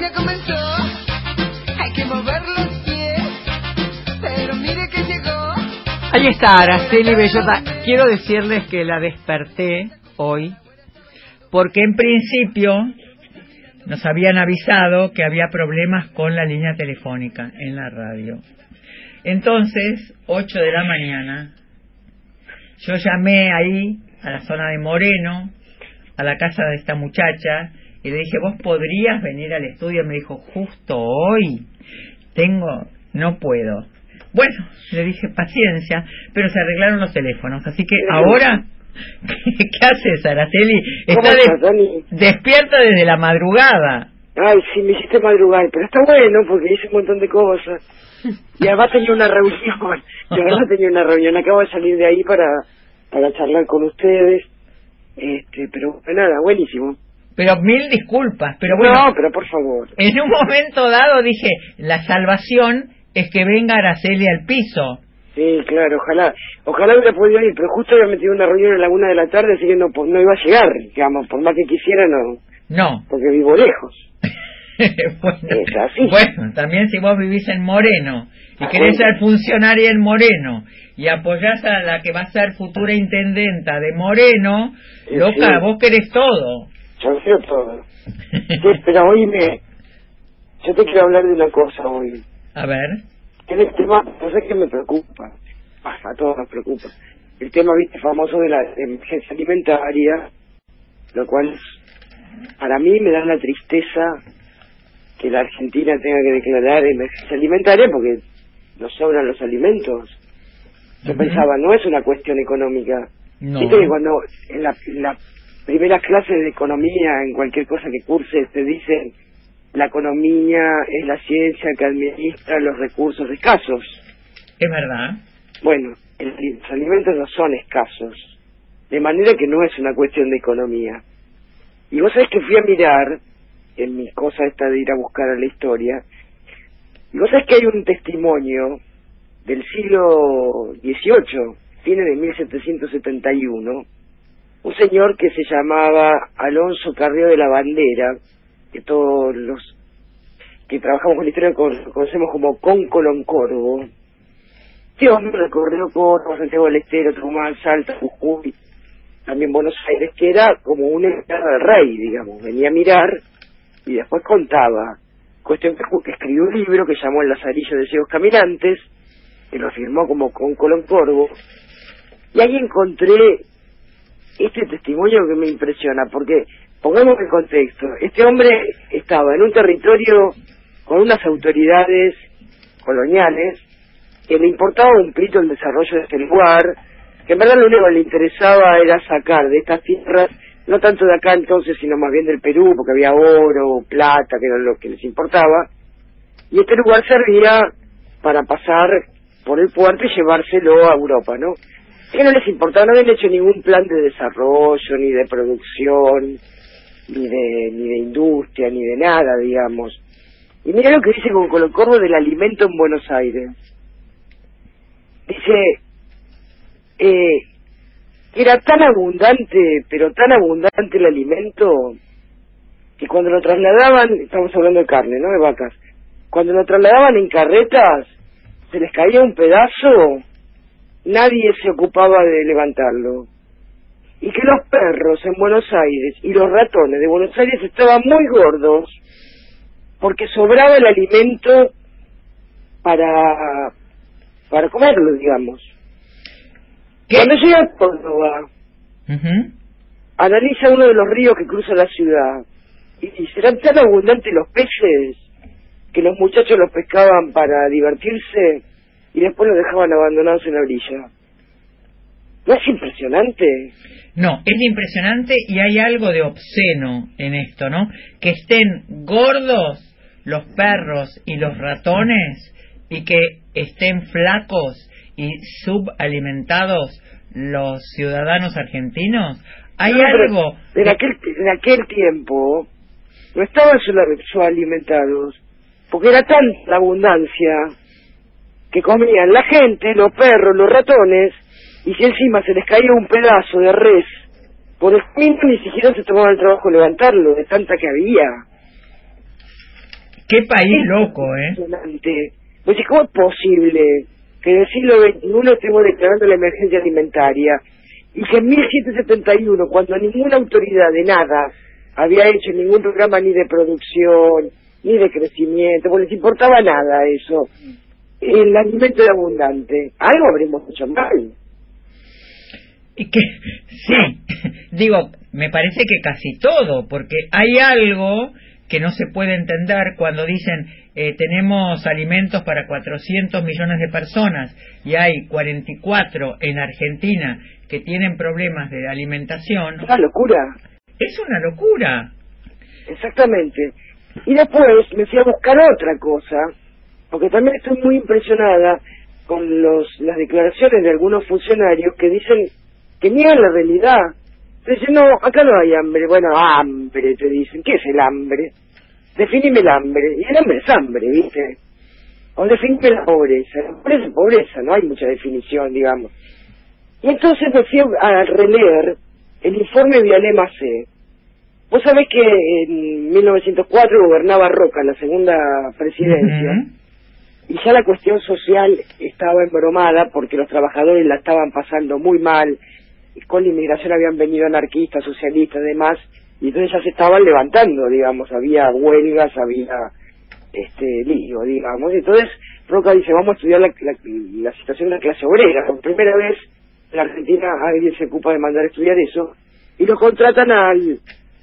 La comenzó, hay que mover los pies, pero mire que llegó. Ahí está Araceli Bellota. Quiero decirles que la desperté hoy porque en principio nos habían avisado que había problemas con la línea telefónica en la radio. Entonces, 8 de la mañana, yo llamé ahí a la zona de Moreno, a la casa de esta muchacha, y le dije, ¿vos podrías venir al estudio? Me dijo, justo hoy tengo, no puedo. Bueno, le dije, paciencia, pero se arreglaron los teléfonos, así que ahora, ¿qué, haces, Araceli? ¿Cómo Está Dani? despierta desde la madrugada. Ay, sí, me hiciste madrugar, pero está bueno porque hice un montón de cosas. Y además tenía una reunión, y además tenía una reunión, acabo de salir de ahí para, para charlar con ustedes. Este, pero nada, buenísimo. Pero mil disculpas, pero bueno, No, pero por favor. en un momento dado dije, la salvación es que venga Araceli al piso. Sí, claro, ojalá. Ojalá hubiera podido ir, pero justo había metido una reunión a la una de la tarde, así que no, no iba a llegar, digamos, por más que quisiera, no, No. porque vivo lejos. bueno, Es así. bueno, también si vos vivís en Moreno y Ah, querés bueno. ser funcionaria en Moreno y apoyás a la que va a ser futura intendenta de Moreno, Sí, loca, sí. vos querés todo. Yo todo. Sí, pero oíme, yo te quiero hablar de una cosa hoy. a ver, Que el tema, no sé qué me preocupa. A todos nos preocupa. El tema, viste, famoso de la emergencia alimentaria, lo cual para mí me da la tristeza que la Argentina tenga que declarar emergencia alimentaria porque nos sobran los alimentos. Yo pensaba, no es una cuestión económica. no. Viste que cuando en la, en las primeras clases de economía, en cualquier cosa que curses, te dicen la economía es la ciencia que administra los recursos escasos. Es verdad. Bueno, el- los alimentos no son escasos, de manera que no es una cuestión de economía. Y vos sabés que fui a mirar, en mi cosa esta de ir a buscar a la historia, y vos sabés que hay un testimonio del siglo XVIII, tiene de 1771, un señor que se llamaba Alonso Carrió de la Bandera, que todos los que trabajamos con la historia con- conocemos como Cóncolo en Corvo. Este hombre recorrió Córdoba, Santiago del Estero, Tucumán, Salta, Jujuy, también Buenos Aires, que era como un del rey, digamos. Venía a mirar y después contaba. Cuestión que escribió un libro que llamó El Lazarillo de Ciegos Caminantes, que lo firmó como con Colón Corvo. Y ahí encontré este testimonio que me impresiona, porque pongamos en contexto, este hombre estaba en un territorio con unas autoridades coloniales que le importaba un pito el desarrollo de este lugar, que en verdad lo único que le interesaba era sacar de estas tierras, no tanto de acá entonces, sino más bien del Perú, porque había oro, plata, que era lo que les importaba, y este lugar servía para pasar por el puerto y llevárselo a Europa, ¿no? Que no les importaba, no habían hecho ningún plan de desarrollo, ni de producción, ni de, ni de industria, ni de nada, digamos. Y mira lo que dice con Colocorvo del alimento en Buenos Aires. Dice, eh, era tan abundante, pero tan abundante el alimento, que cuando lo trasladaban, estamos hablando de carne, ¿no? De vacas, cuando lo trasladaban en carretas, se les caía un pedazo, nadie se ocupaba de levantarlo. Y que los perros en Buenos Aires y los ratones de Buenos Aires estaban muy gordos porque sobraba el alimento para para comerlo, digamos. ¿Qué? Cuando llega a Córdoba, analiza uno de los ríos que cruza la ciudad y dice, eran tan abundantes los peces que los muchachos los pescaban para divertirse y después los dejaban abandonados en la orilla. ¿No es impresionante? No, es impresionante y hay algo de obsceno en esto, ¿no? Que estén gordos los perros y los ratones y que estén flacos y subalimentados los ciudadanos argentinos. Hay No, algo... En aquel, en aquel tiempo no estaban subalimentados, porque era tanta abundancia que comían la gente, los perros, los ratones, y si encima se les caía un pedazo de res, por el camino ni siquiera se tomaban el trabajo de levantarlo, de tanta que había. Qué país loco, ¿eh? Pues, ¿cómo es posible que en el siglo XXI estemos declarando la emergencia alimentaria y que en 1771, cuando ninguna autoridad de nada había hecho ningún programa ni de producción, ni de crecimiento, pues les importaba nada eso, el alimento era abundante, algo habremos hecho mal. Y que, sí, digo, me parece que casi todo, porque hay algo que no se puede entender cuando dicen eh, tenemos alimentos para 400 millones de personas y hay 44 en Argentina que tienen problemas de alimentación. Es una locura. Es una locura. Exactamente. Y después me fui a buscar otra cosa, porque también estoy muy impresionada con los, las declaraciones de algunos funcionarios que dicen que niegan la realidad. Dicen, no, acá no hay hambre. Bueno, hambre, te dicen. ¿Qué es el hambre? Definime el hambre. Y el hambre es hambre, ¿viste? O definime la pobreza. La pobreza es pobreza, no hay mucha definición, digamos. Y entonces me fui a releer el informe de Alema C. Vos sabés que en 1904 gobernaba Roca, la segunda presidencia, y ya la cuestión social estaba embromada porque los trabajadores la estaban pasando muy mal, con la inmigración habían venido anarquistas, socialistas, demás, y entonces ya se estaban levantando, digamos, había huelgas, había este lío, digamos, entonces Roca dice, vamos a estudiar la, la, situación de la clase obrera, por primera vez en la Argentina alguien se ocupa de mandar a estudiar eso, y lo contratan al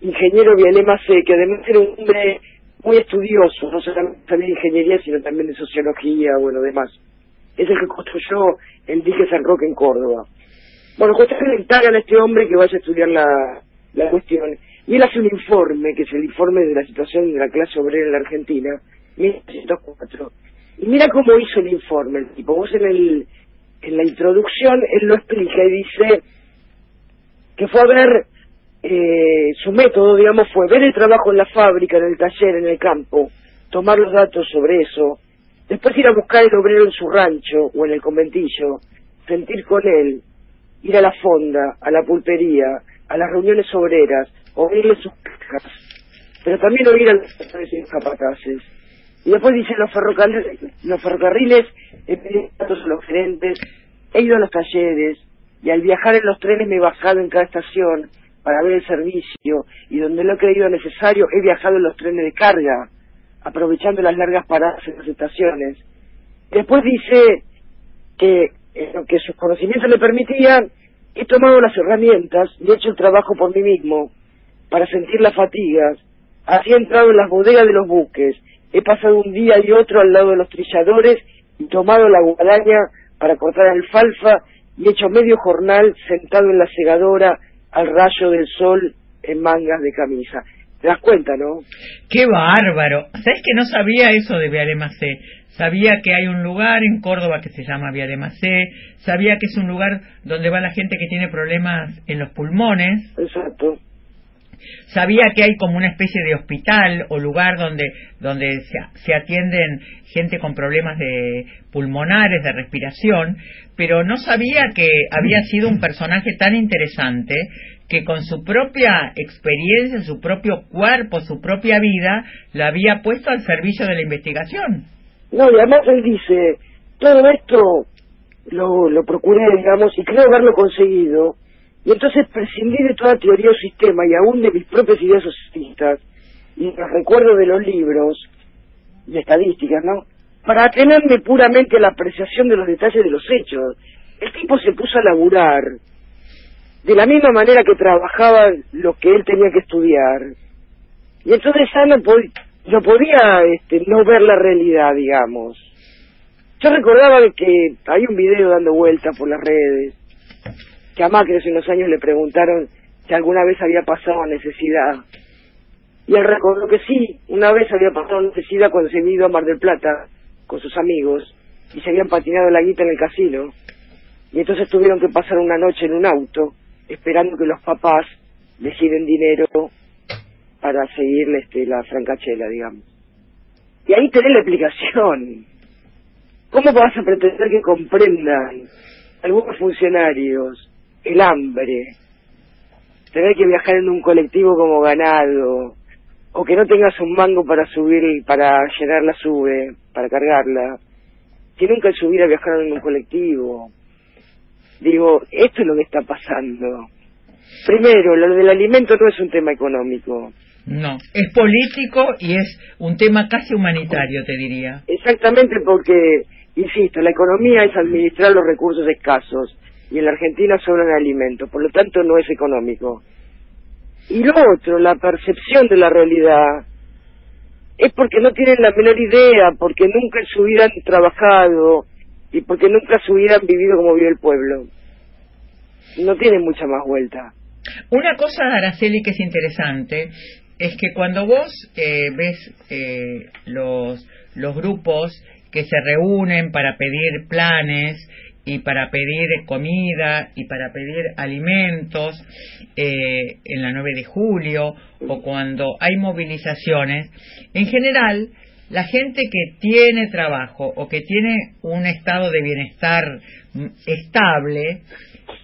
ingeniero Vialema C, que además era un hombre muy estudioso, no solamente de ingeniería, sino también de sociología, bueno, demás. Es el que construyó el dique San Roque en Córdoba. Bueno, cuestión que a este hombre que vaya a estudiar la, la cuestión. Y él hace un informe, que es el informe de la situación de la clase obrera en la Argentina, 1904. Y mira cómo hizo el informe el tipo. Vos en, el, en la introducción, él lo explica y dice que fue a ver, eh, su método, digamos, fue ver el trabajo en la fábrica, en el taller, en el campo, tomar los datos sobre eso, después ir a buscar el obrero en su rancho o en el conventillo, sentir con él, ir a la fonda, a la pulpería, a las reuniones obreras, oírle sus quejas, pero también oír a los capataces. Y después dice los ferrocarriles, los ferrocarriles he pedido datos a los gerentes, he ido a los talleres, y al viajar en los trenes me he bajado en cada estación para ver el servicio, y donde lo he creído necesario he viajado en los trenes de carga, aprovechando las largas paradas en las estaciones. Después dice que lo que sus conocimientos le permitían, he tomado las herramientas y he hecho el trabajo por mí mismo, para sentir las fatigas. Así he entrado en las bodegas de los buques, he pasado un día y otro al lado de los trilladores y tomado la guadaña para cortar alfalfa y he hecho medio jornal sentado en la segadora al rayo del sol en mangas de camisa. ¿Te das cuenta, no? ¡Qué bárbaro! ¿Sabes que no sabía eso de Vialemacé? Sabía que hay un lugar en Córdoba que se llama Vialemacé, sabía que es un lugar donde va la gente que tiene problemas en los pulmones. Exacto. Sabía que hay como una especie de hospital o lugar donde, donde se, se atienden gente con problemas de pulmonares, de respiración, pero no sabía que había sido un personaje tan interesante que con su propia experiencia, su propio cuerpo, su propia vida, la había puesto al servicio de la investigación. No, y además él dice, todo esto lo, lo procuré, digamos, y creo haberlo conseguido, y entonces prescindí de toda teoría o sistema, y aún de mis propias ideas socialistas, y los recuerdos de los libros, y estadísticas, ¿no? Para atenerme puramente a la apreciación de los detalles de los hechos. El tipo se puso a laburar de la misma manera que trabajaba lo que él tenía que estudiar. Y entonces ya no, podía este, no ver la realidad, digamos. Yo recordaba que hay un video dando vuelta por las redes, que a Macri hace unos años le preguntaron si alguna vez había pasado necesidad. Y él recordó que sí, una vez había pasado necesidad cuando se había ido a Mar del Plata con sus amigos y se habían patinado la guita en el casino. Y entonces tuvieron que pasar una noche en un auto esperando que los papás deciden dinero para seguirle este, la francachela, digamos. Y ahí tenés la explicación. ¿Cómo vas a pretender que comprendan algunos funcionarios el hambre, tener que viajar en un colectivo como ganado, o que no tengas un mango para subir, para llenar la sube, para cargarla, que nunca en su vida viajaron en un colectivo. Digo, esto es lo que está pasando. Primero, lo del alimento no es un tema económico. No, es político y es un tema casi humanitario, te diría. Exactamente porque, insisto, la economía es administrar los recursos escasos y en la Argentina sobran alimentos, por lo tanto no es económico. Y lo otro, la percepción de la realidad, es porque no tienen la menor idea, porque nunca en su vida trabajado y porque nunca vida han vivido como vive el pueblo. No tienen mucha más vuelta. Una cosa, Araceli, que es interesante, es que cuando vos eh, ves eh, los, los grupos que se reúnen para pedir planes y para pedir comida y para pedir alimentos eh, en la 9 de julio o cuando hay movilizaciones, en general la gente que tiene trabajo o que tiene un estado de bienestar mm, estable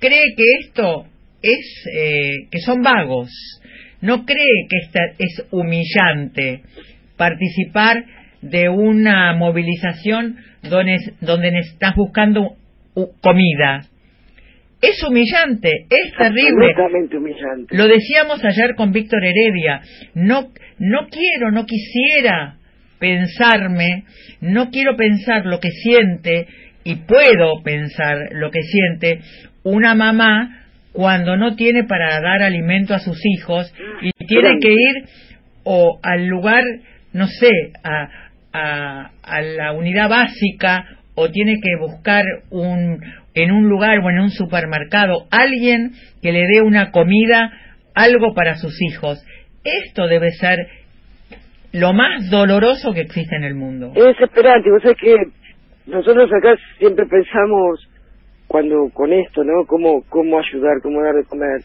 cree que esto es eh, que son vagos, no cree que esta es humillante participar de una movilización donde, donde estás buscando comida. Es humillante, es terrible. humillante. Lo decíamos ayer con Víctor Heredia. No, no quiero, no quisiera pensarme, no quiero pensar lo que siente y puedo pensar lo que siente una mamá cuando no tiene para dar alimento a sus hijos y tiene que ir o al lugar, no sé, a, a, a la unidad básica o tiene que buscar un, en un lugar o en un supermercado alguien que le dé una comida, algo para sus hijos. Esto debe ser lo más doloroso que existe en el mundo. Es desesperante, vos sabés que nosotros acá siempre pensamos cuando con esto, ¿no? Cómo, cómo ayudar, cómo dar de comer.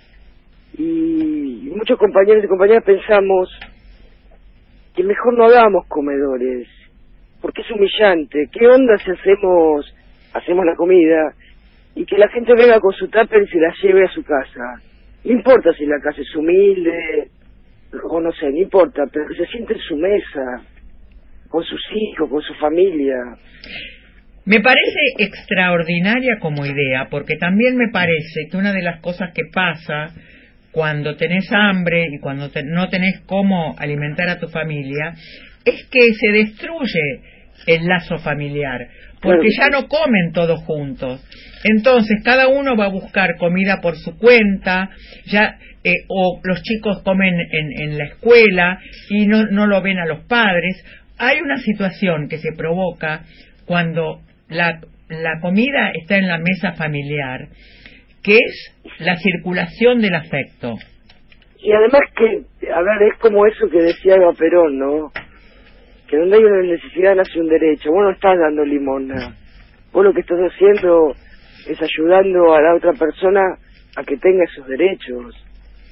Y muchos compañeros y compañeras pensamos que mejor no hagamos comedores, porque es humillante. ¿Qué onda si hacemos, hacemos la comida y que la gente venga con su tupper y se la lleve a su casa? No importa si la casa es humilde o no sé, no importa, pero que se siente en su mesa, con sus hijos, con su familia. Me parece extraordinaria como idea, porque también me parece que una de las cosas que pasa cuando tenés hambre y cuando no tenés cómo alimentar a tu familia es que se destruye el lazo familiar, porque ya no comen todos juntos. Entonces, cada uno va a buscar comida por su cuenta, ya eh, o los chicos comen en, en la escuela y no, no lo ven a los padres. Hay una situación que se provoca cuando la, la comida está en la mesa familiar, que es la circulación del afecto. Y además que, a ver, es como eso que decía Eva Perón, ¿no? Que donde hay una necesidad nace un derecho. Vos no estás dando limona. Vos lo que estás haciendo es ayudando a la otra persona a que tenga esos derechos.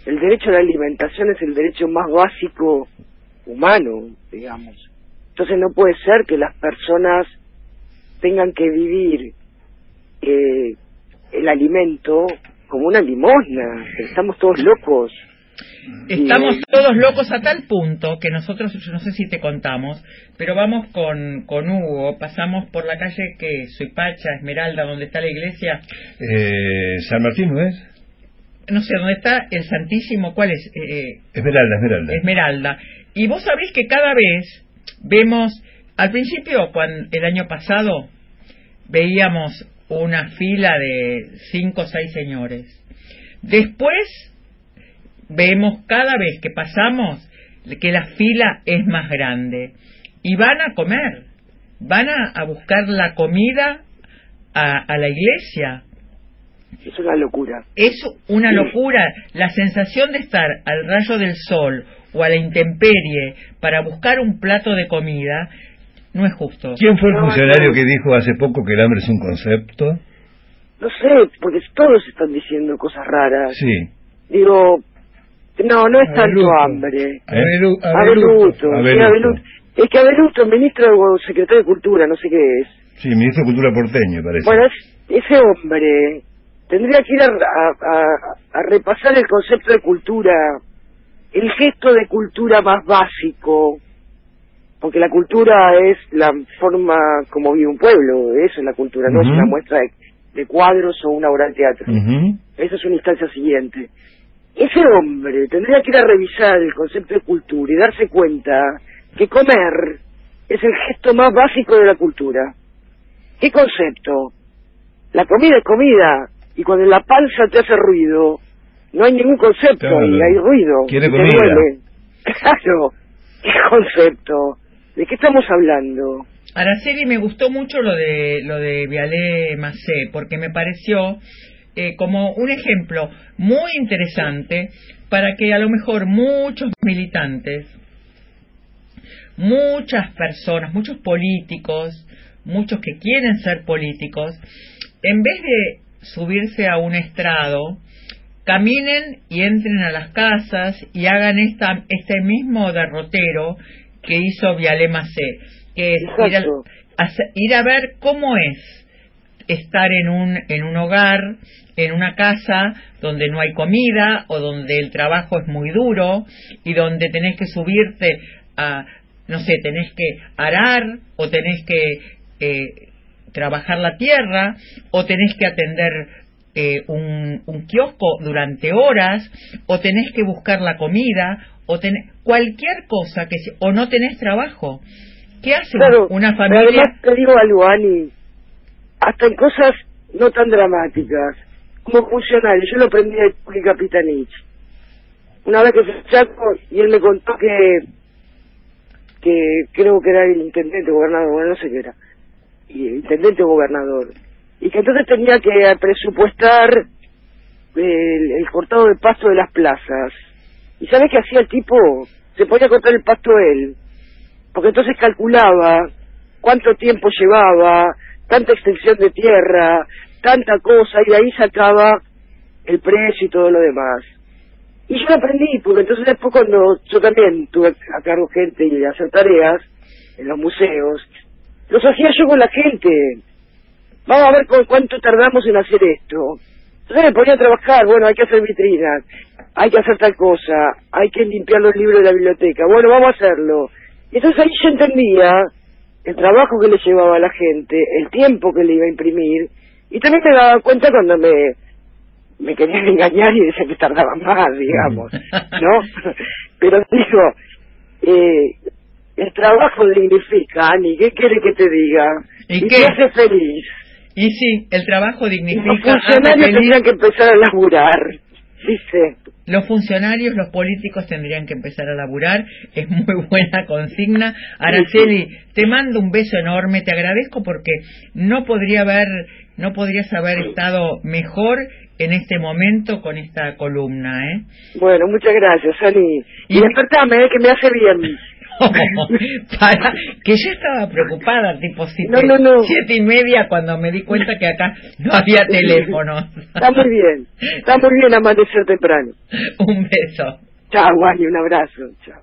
El derecho a la alimentación es el derecho más básico humano, digamos. Entonces no puede ser que las personas tengan que vivir eh, el alimento como una limosna. Estamos todos locos. Estamos todos locos a tal punto que nosotros, yo no sé si te contamos, pero vamos con, con Hugo, pasamos por la calle que Suipacha, Esmeralda, donde está la iglesia. Eh, San Martín, ¿no es? No sé, ¿dónde está el Santísimo? ¿Cuál es? Eh, Esmeralda, Esmeralda. Esmeralda. Y vos sabés que cada vez vemos, al principio, cuando, el año pasado, veíamos una fila de cinco o seis señores. Después vemos cada vez que pasamos que la fila es más grande y van a comer, van a, buscar la comida a, la iglesia. Es una locura. Es una locura. La sensación de estar al rayo del sol o a la intemperie para buscar un plato de comida no es justo. ¿Quién fue el funcionario que dijo hace poco que el hambre es un concepto? No sé, porque todos están diciendo cosas raras. Sí. Digo, no, no es tanto hambre. Abeluto. Abeluto. Es que Abeluto, ministro o secretario de Cultura, no sé qué es. Sí, ministro de Cultura porteño, parece. Bueno, ese hombre tendría que ir a, a, repasar el concepto de cultura el gesto de cultura más básico, porque la cultura es la forma como vive un pueblo, eso es la cultura, no es una muestra de, de cuadros o una obra de teatro. Esa es una instancia siguiente. Ese hombre tendría que ir a revisar el concepto de cultura y darse cuenta que comer es el gesto más básico de la cultura. ¿Qué concepto? La comida es comida y cuando la panza te hace ruido, no hay ningún concepto Claro. y hay ruido. Quiere y comida. duele. Claro. ¿Qué concepto? ¿De qué estamos hablando? Araceli, me gustó mucho lo de lo de Vialé Macé, porque me pareció eh, como un ejemplo muy interesante para que a lo mejor muchos militantes, muchas personas, muchos políticos, muchos que quieren ser políticos, en vez de subirse a un estrado, caminen y entren a las casas y hagan esta, este mismo derrotero que hizo Vialé Macé, que es ir a, ir a ver cómo es estar en un, en un hogar, en una casa donde no hay comida o donde el trabajo es muy duro y donde tenés que subirte a, no sé, tenés que arar o tenés que eh, trabajar la tierra o tenés que atender eh, un, un kiosco durante horas o tenés que buscar la comida o tenés cualquier cosa que o no tenés trabajo. ¿Qué hace Claro, una familia? Además te digo algo, Ani, hasta en cosas no tan dramáticas, como funcionario, yo lo aprendí de Juli Capitanich. Una vez que fui Chaco y él me contó que, que creo que era el intendente, gobernador, bueno, no sé qué era, y intendente o gobernador, y que entonces tenía que presupuestar el, el cortado de pasto de las plazas. ¿Y sabes qué hacía el tipo? Se ponía a cortar el pasto él porque entonces calculaba cuánto tiempo llevaba, tanta extensión de tierra, tanta cosa, y de ahí sacaba el precio y todo lo demás. Y yo aprendí, porque entonces después cuando yo también tuve a cargo gente y hacer tareas en los museos, los hacía yo con la gente. Vamos a ver con cuánto tardamos en hacer esto. Entonces me ponía a trabajar, bueno, hay que hacer vitrinas, hay que hacer tal cosa, hay que limpiar los libros de la biblioteca, bueno, vamos a hacerlo. Y entonces ahí yo entendía el trabajo que le llevaba a la gente, el tiempo que le iba a imprimir, y también me daba cuenta cuando me, me querían engañar y decían que tardaba más, digamos, ¿no? Pero digo, eh, el trabajo dignifica, Ani, ¿qué quiere que te diga? ¿Y y qué? te hace feliz. Y sí, el trabajo los dignifica. hace funcionarios tendrían que empezar a laburar, dice. Los funcionarios, los políticos tendrían que empezar a laburar. Es muy buena consigna. Araceli, te mando un beso enorme. Te agradezco porque no podría haber, no podrías haber estado mejor en este momento con esta columna, ¿eh? Bueno, muchas gracias, Ani. Y, Y- despertame, eh, que me hace bien. Para, que yo estaba preocupada, tipo siete, No, no, no. siete y media cuando me di cuenta que acá no había teléfono. Está muy bien. Está muy bien amanecer temprano. un beso. Chao, Ani, un abrazo. Chao.